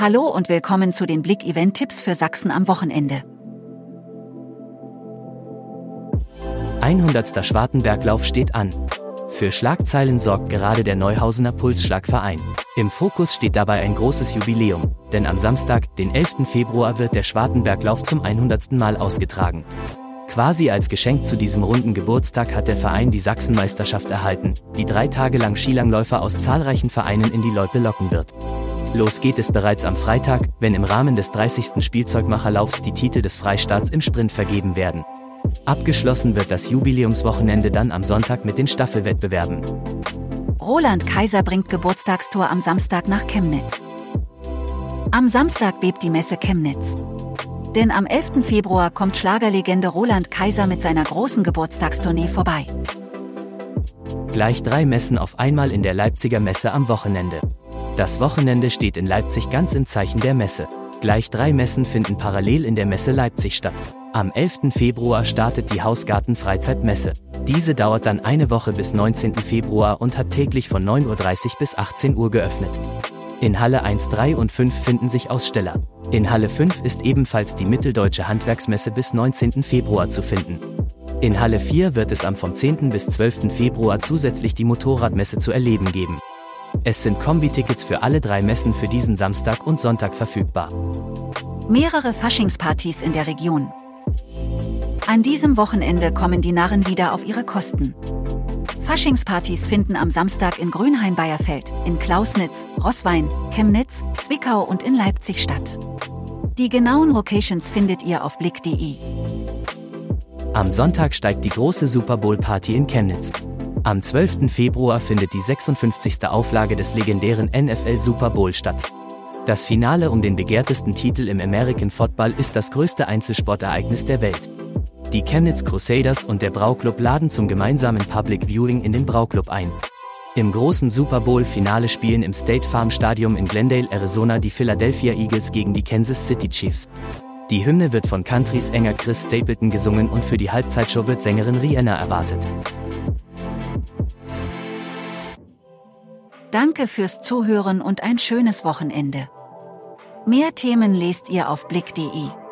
Hallo und willkommen zu den Blick-Event-Tipps für Sachsen am Wochenende. 100. Schwartenberglauf steht an. Für Schlagzeilen sorgt gerade der Neuhausener Pulsschlagverein. Im Fokus steht dabei ein großes Jubiläum, denn am Samstag, den 11. Februar, wird der Schwartenberglauf zum 100. Mal ausgetragen. Quasi als Geschenk zu diesem runden Geburtstag hat der Verein die Sachsenmeisterschaft erhalten, die drei Tage lang Skilangläufer aus zahlreichen Vereinen in die Loipe locken wird. Los geht es bereits am Freitag, wenn im Rahmen des 30. Spielzeugmacherlaufs die Titel des Freistaats im Sprint vergeben werden. Abgeschlossen wird das Jubiläumswochenende dann am Sonntag mit den Staffelwettbewerben. Roland Kaiser bringt Geburtstagstor am Samstag nach Chemnitz. Am Samstag bebt die Messe Chemnitz. Denn am 11. Februar kommt Schlagerlegende Roland Kaiser mit seiner großen Geburtstagstournee vorbei. Gleich drei Messen auf einmal in der Leipziger Messe am Wochenende. Das Wochenende steht in Leipzig ganz im Zeichen der Messe. Gleich drei Messen finden parallel in der Messe Leipzig statt. Am 11. Februar startet die Hausgarten Freizeitmesse. Diese dauert dann eine Woche bis 19. Februar und hat täglich von 9.30 Uhr bis 18 Uhr geöffnet. In Halle 1, 3 und 5 finden sich Aussteller. In Halle 5 ist ebenfalls die Mitteldeutsche Handwerksmesse bis 19. Februar zu finden. In Halle 4 wird es am vom 10. bis 12. Februar zusätzlich die Motorradmesse zu erleben geben. Es sind Kombi-Tickets für alle drei Messen für diesen Samstag und Sonntag verfügbar. Mehrere Faschingspartys in der Region. An diesem Wochenende kommen die Narren wieder auf ihre Kosten. Faschingspartys finden am Samstag in Grünhain-Bayerfeld, in Klausnitz, Rosswein, Chemnitz, Zwickau und in Leipzig statt. Die genauen Locations findet ihr auf blick.de. Am Sonntag steigt die große Super Bowl Party in Chemnitz. Am 12. Februar findet die 56. Auflage des legendären NFL Super Bowl statt. Das Finale um den begehrtesten Titel im American Football ist das größte Einzelsportereignis der Welt. Die Chemnitz Crusaders und der Brauclub laden zum gemeinsamen Public Viewing in den Brauclub ein. Im großen Super Bowl-Finale spielen im State Farm Stadium in Glendale, Arizona die Philadelphia Eagles gegen die Kansas City Chiefs. Die Hymne wird von Countrys enger Chris Stapleton gesungen und für die Halbzeitshow wird Sängerin Rihanna erwartet. Danke fürs Zuhören und ein schönes Wochenende. Mehr Themen lest ihr auf blick.de.